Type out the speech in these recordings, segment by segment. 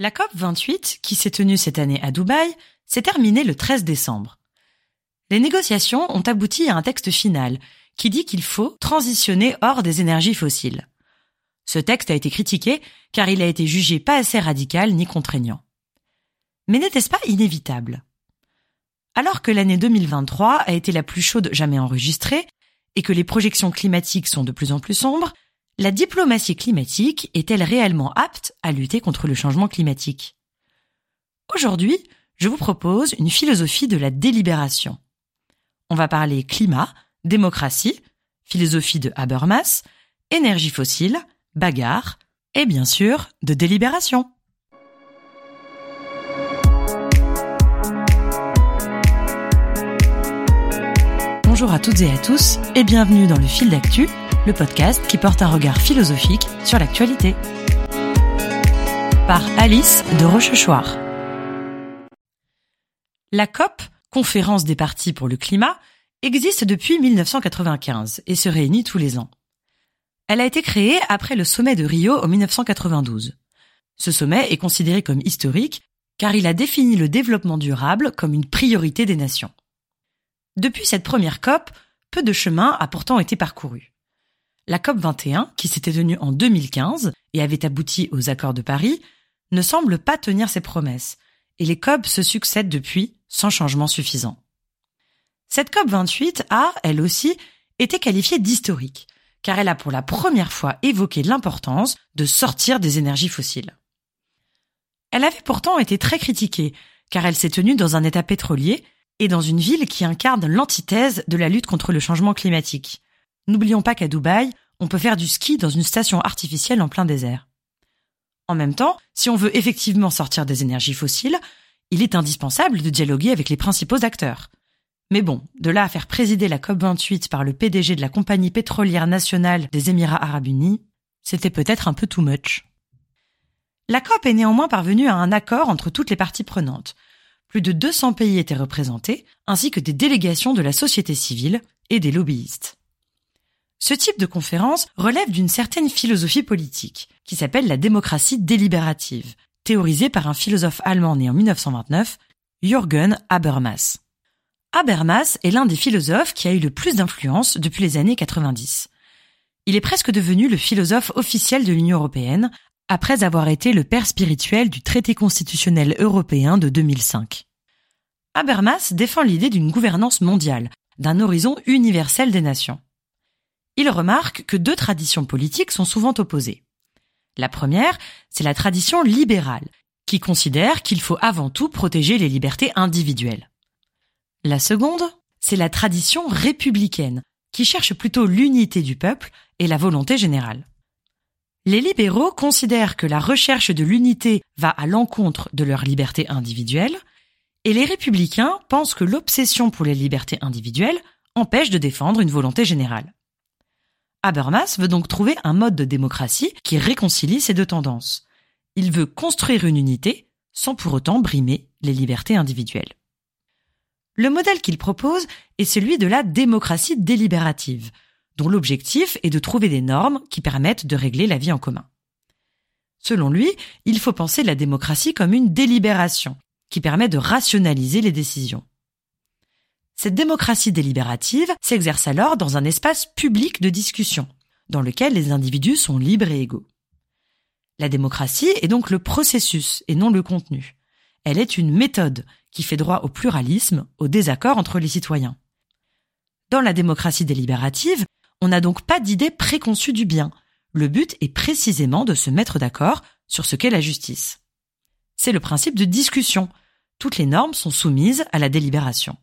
La COP 28, qui s'est tenue cette année à Dubaï, s'est terminée le 13 décembre. Les négociations ont abouti à un texte final qui dit qu'il faut transitionner hors des énergies fossiles. Ce texte a été critiqué car il a été jugé pas assez radical ni contraignant. Mais n'était-ce pas inévitable? Alors que l'année 2023 a été la plus chaude jamais enregistrée et que les projections climatiques sont de plus en plus sombres, la diplomatie climatique est-elle réellement apte à lutter contre le changement climatique? Aujourd'hui, je vous propose une philosophie de la délibération. On va parler climat, démocratie, philosophie de Habermas, énergie fossile, bagarre et bien sûr de délibération. Bonjour à toutes et à tous et bienvenue dans le fil d'actu, le podcast qui porte un regard philosophique sur l'actualité. Par Alice de Rochechouart. La COP, Conférence des partis pour le climat, existe depuis 1995 et se réunit tous les ans. Elle a été créée après le sommet de Rio en 1992. Ce sommet est considéré comme historique car il a défini le développement durable comme une priorité des nations. Depuis cette première COP, peu de chemin a pourtant été parcouru. La COP 21, qui s'était tenue en 2015 et avait abouti aux accords de Paris, ne semble pas tenir ses promesses, et les COP se succèdent depuis sans changement suffisant. Cette COP 28 a, elle aussi, été qualifiée d'historique, car elle a pour la première fois évoqué l'importance de sortir des énergies fossiles. Elle avait pourtant été très critiquée, car elle s'est tenue dans un état pétrolier et dans une ville qui incarne l'antithèse de la lutte contre le changement climatique. N'oublions pas qu'à Dubaï, on peut faire du ski dans une station artificielle en plein désert. En même temps, si on veut effectivement sortir des énergies fossiles, il est indispensable de dialoguer avec les principaux acteurs. Mais bon, de là à faire présider la COP28 par le PDG de la compagnie pétrolière nationale des Émirats arabes unis, c'était peut-être un peu too much. La COP est néanmoins parvenue à un accord entre toutes les parties prenantes. Plus de 200 pays étaient représentés, ainsi que des délégations de la société civile et des lobbyistes. Ce type de conférence relève d'une certaine philosophie politique, qui s'appelle la démocratie délibérative, théorisée par un philosophe allemand né en 1929, Jürgen Habermas. Habermas est l'un des philosophes qui a eu le plus d'influence depuis les années 90. Il est presque devenu le philosophe officiel de l'Union européenne, après avoir été le père spirituel du traité constitutionnel européen de 2005. Habermas défend l'idée d'une gouvernance mondiale, d'un horizon universel des nations. Il remarque que deux traditions politiques sont souvent opposées. La première, c'est la tradition libérale, qui considère qu'il faut avant tout protéger les libertés individuelles. La seconde, c'est la tradition républicaine, qui cherche plutôt l'unité du peuple et la volonté générale. Les libéraux considèrent que la recherche de l'unité va à l'encontre de leur liberté individuelle, et les républicains pensent que l'obsession pour les libertés individuelles empêche de défendre une volonté générale. Habermas veut donc trouver un mode de démocratie qui réconcilie ces deux tendances. Il veut construire une unité sans pour autant brimer les libertés individuelles. Le modèle qu'il propose est celui de la démocratie délibérative, dont l'objectif est de trouver des normes qui permettent de régler la vie en commun. Selon lui, il faut penser la démocratie comme une délibération, qui permet de rationaliser les décisions. Cette démocratie délibérative s'exerce alors dans un espace public de discussion, dans lequel les individus sont libres et égaux. La démocratie est donc le processus et non le contenu. Elle est une méthode qui fait droit au pluralisme, au désaccord entre les citoyens. Dans la démocratie délibérative, on n'a donc pas d'idée préconçue du bien. Le but est précisément de se mettre d'accord sur ce qu'est la justice. C'est le principe de discussion. Toutes les normes sont soumises à la délibération.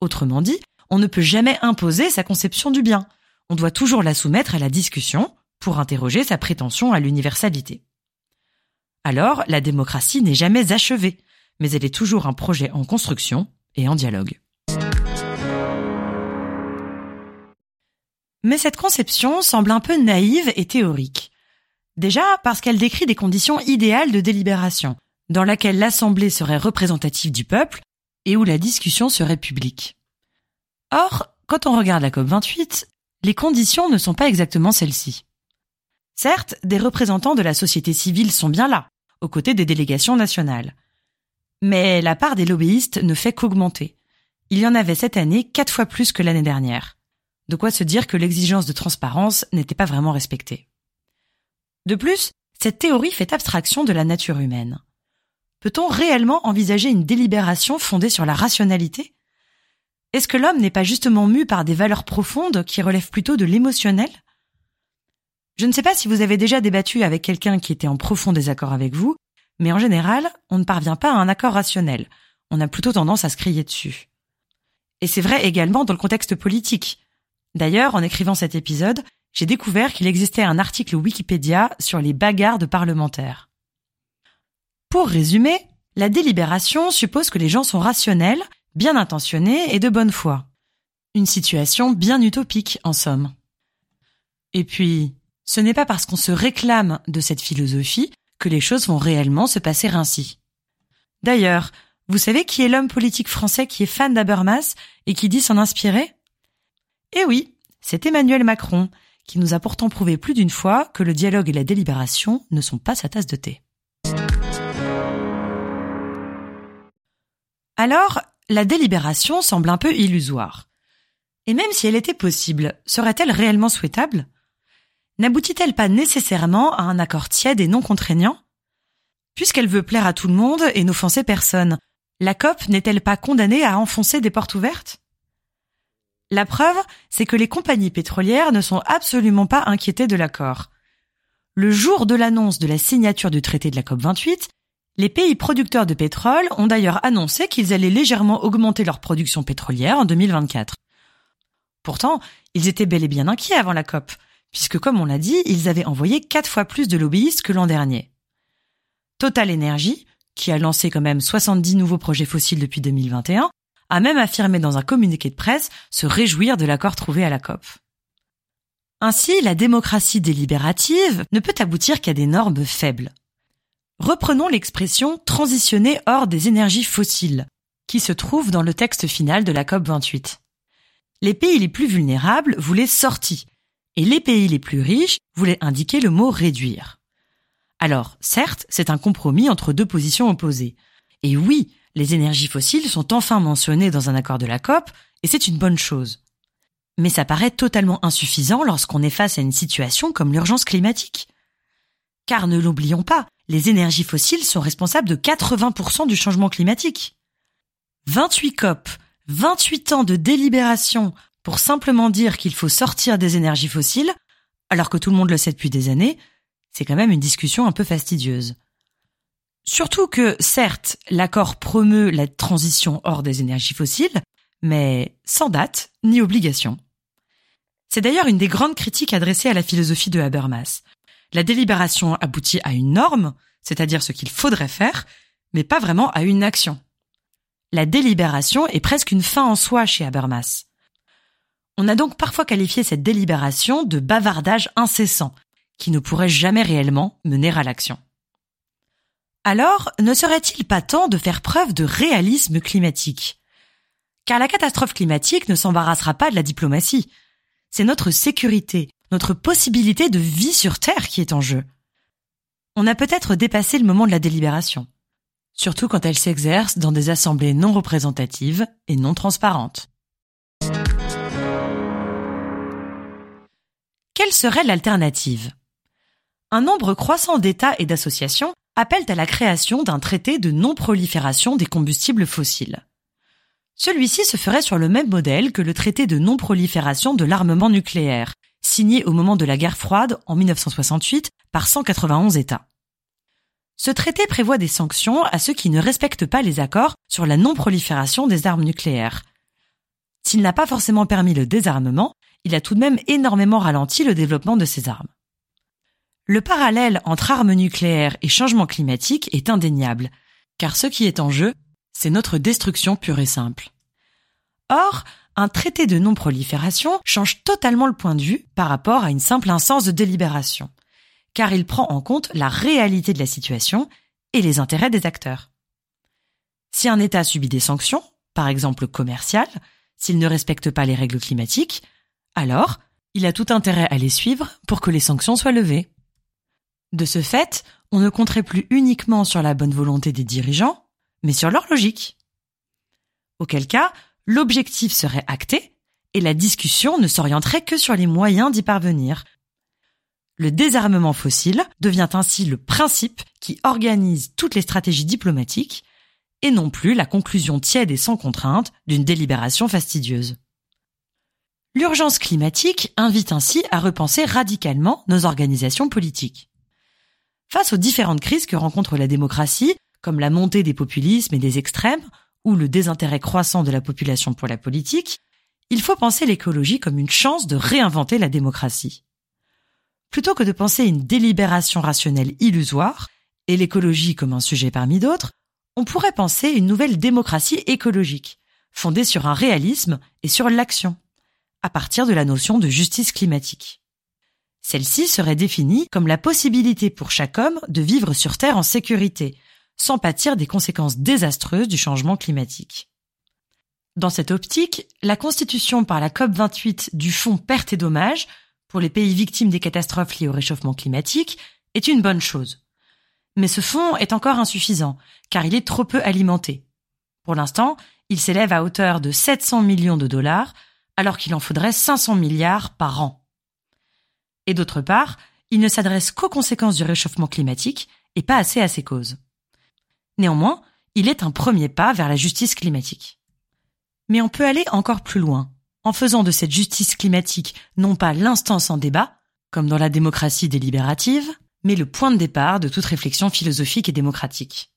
Autrement dit, on ne peut jamais imposer sa conception du bien. On doit toujours la soumettre à la discussion pour interroger sa prétention à l'universalité. Alors, la démocratie n'est jamais achevée mais elle est toujours un projet en construction et en dialogue. Mais cette conception semble un peu naïve et théorique. Déjà parce qu'elle décrit des conditions idéales de délibération, dans laquelle l'Assemblée serait représentative du peuple et où la discussion serait publique. Or, quand on regarde la COP28, les conditions ne sont pas exactement celles-ci. Certes, des représentants de la société civile sont bien là, aux côtés des délégations nationales. Mais la part des lobbyistes ne fait qu'augmenter. Il y en avait cette année quatre fois plus que l'année dernière. De quoi se dire que l'exigence de transparence n'était pas vraiment respectée. De plus, cette théorie fait abstraction de la nature humaine. Peut-on réellement envisager une délibération fondée sur la rationalité? Est-ce que l'homme n'est pas justement mu par des valeurs profondes qui relèvent plutôt de l'émotionnel? Je ne sais pas si vous avez déjà débattu avec quelqu'un qui était en profond désaccord avec vous, mais en général, on ne parvient pas à un accord rationnel. On a plutôt tendance à se crier dessus. Et c'est vrai également dans le contexte politique. D'ailleurs, en écrivant cet épisode, j'ai découvert qu'il existait un article Wikipédia sur les bagarres de parlementaires. Pour résumer, la délibération suppose que les gens sont rationnels, bien intentionnés et de bonne foi. Une situation bien utopique, en somme. Et puis, ce n'est pas parce qu'on se réclame de cette philosophie que les choses vont réellement se passer ainsi. D'ailleurs, vous savez qui est l'homme politique français qui est fan d'Habermas et qui dit s'en inspirer? Eh oui, c'est Emmanuel Macron, qui nous a pourtant prouvé plus d'une fois que le dialogue et la délibération ne sont pas sa tasse de thé. Alors, la délibération semble un peu illusoire. Et même si elle était possible, serait-elle réellement souhaitable? N'aboutit-elle pas nécessairement à un accord tiède et non contraignant? Puisqu'elle veut plaire à tout le monde et n'offenser personne, la COP n'est-elle pas condamnée à enfoncer des portes ouvertes? La preuve, c'est que les compagnies pétrolières ne sont absolument pas inquiétées de l'accord. Le jour de l'annonce de la signature du traité de la COP 28, les pays producteurs de pétrole ont d'ailleurs annoncé qu'ils allaient légèrement augmenter leur production pétrolière en 2024. Pourtant, ils étaient bel et bien inquiets avant la COP, puisque comme on l'a dit, ils avaient envoyé quatre fois plus de lobbyistes que l'an dernier. Total Energy, qui a lancé quand même 70 nouveaux projets fossiles depuis 2021, a même affirmé dans un communiqué de presse se réjouir de l'accord trouvé à la COP. Ainsi, la démocratie délibérative ne peut aboutir qu'à des normes faibles. Reprenons l'expression transitionner hors des énergies fossiles, qui se trouve dans le texte final de la COP 28. Les pays les plus vulnérables voulaient sortir, et les pays les plus riches voulaient indiquer le mot réduire. Alors, certes, c'est un compromis entre deux positions opposées. Et oui, les énergies fossiles sont enfin mentionnées dans un accord de la COP, et c'est une bonne chose. Mais ça paraît totalement insuffisant lorsqu'on est face à une situation comme l'urgence climatique. Car ne l'oublions pas, les énergies fossiles sont responsables de 80% du changement climatique. 28 COP, 28 ans de délibération pour simplement dire qu'il faut sortir des énergies fossiles, alors que tout le monde le sait depuis des années, c'est quand même une discussion un peu fastidieuse. Surtout que, certes, l'accord promeut la transition hors des énergies fossiles, mais sans date ni obligation. C'est d'ailleurs une des grandes critiques adressées à la philosophie de Habermas. La délibération aboutit à une norme, c'est-à-dire ce qu'il faudrait faire, mais pas vraiment à une action. La délibération est presque une fin en soi chez Habermas. On a donc parfois qualifié cette délibération de bavardage incessant, qui ne pourrait jamais réellement mener à l'action. Alors, ne serait-il pas temps de faire preuve de réalisme climatique? Car la catastrophe climatique ne s'embarrassera pas de la diplomatie. C'est notre sécurité, notre possibilité de vie sur Terre qui est en jeu. On a peut-être dépassé le moment de la délibération, surtout quand elle s'exerce dans des assemblées non représentatives et non transparentes. Quelle serait l'alternative? Un nombre croissant d'États et d'associations appellent à la création d'un traité de non-prolifération des combustibles fossiles. Celui-ci se ferait sur le même modèle que le traité de non-prolifération de l'armement nucléaire, signé au moment de la guerre froide en 1968 par 191 États. Ce traité prévoit des sanctions à ceux qui ne respectent pas les accords sur la non-prolifération des armes nucléaires. S'il n'a pas forcément permis le désarmement, il a tout de même énormément ralenti le développement de ces armes. Le parallèle entre armes nucléaires et changement climatique est indéniable, car ce qui est en jeu, c'est notre destruction pure et simple. Or, un traité de non-prolifération change totalement le point de vue par rapport à une simple instance de délibération, car il prend en compte la réalité de la situation et les intérêts des acteurs. Si un État subit des sanctions, par exemple commerciales, s'il ne respecte pas les règles climatiques, alors il a tout intérêt à les suivre pour que les sanctions soient levées. De ce fait, on ne compterait plus uniquement sur la bonne volonté des dirigeants, mais sur leur logique. Auquel cas, l'objectif serait acté et la discussion ne s'orienterait que sur les moyens d'y parvenir. Le désarmement fossile devient ainsi le principe qui organise toutes les stratégies diplomatiques et non plus la conclusion tiède et sans contrainte d'une délibération fastidieuse. L'urgence climatique invite ainsi à repenser radicalement nos organisations politiques. Face aux différentes crises que rencontre la démocratie, comme la montée des populismes et des extrêmes, ou le désintérêt croissant de la population pour la politique, il faut penser l'écologie comme une chance de réinventer la démocratie. Plutôt que de penser une délibération rationnelle illusoire, et l'écologie comme un sujet parmi d'autres, on pourrait penser une nouvelle démocratie écologique, fondée sur un réalisme et sur l'action, à partir de la notion de justice climatique. Celle-ci serait définie comme la possibilité pour chaque homme de vivre sur Terre en sécurité, sans pâtir des conséquences désastreuses du changement climatique. Dans cette optique, la constitution par la COP28 du Fonds pertes et dommages pour les pays victimes des catastrophes liées au réchauffement climatique est une bonne chose. Mais ce fonds est encore insuffisant, car il est trop peu alimenté. Pour l'instant, il s'élève à hauteur de 700 millions de dollars, alors qu'il en faudrait 500 milliards par an. Et d'autre part, il ne s'adresse qu'aux conséquences du réchauffement climatique et pas assez à ses causes. Néanmoins, il est un premier pas vers la justice climatique. Mais on peut aller encore plus loin, en faisant de cette justice climatique non pas l'instance en débat, comme dans la démocratie délibérative, mais le point de départ de toute réflexion philosophique et démocratique.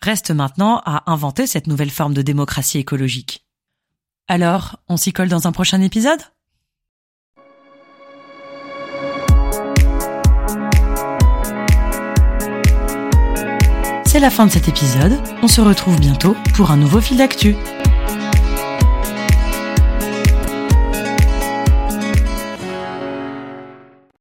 Reste maintenant à inventer cette nouvelle forme de démocratie écologique. Alors, on s'y colle dans un prochain épisode? C'est la fin de cet épisode, on se retrouve bientôt pour un nouveau fil d'actu.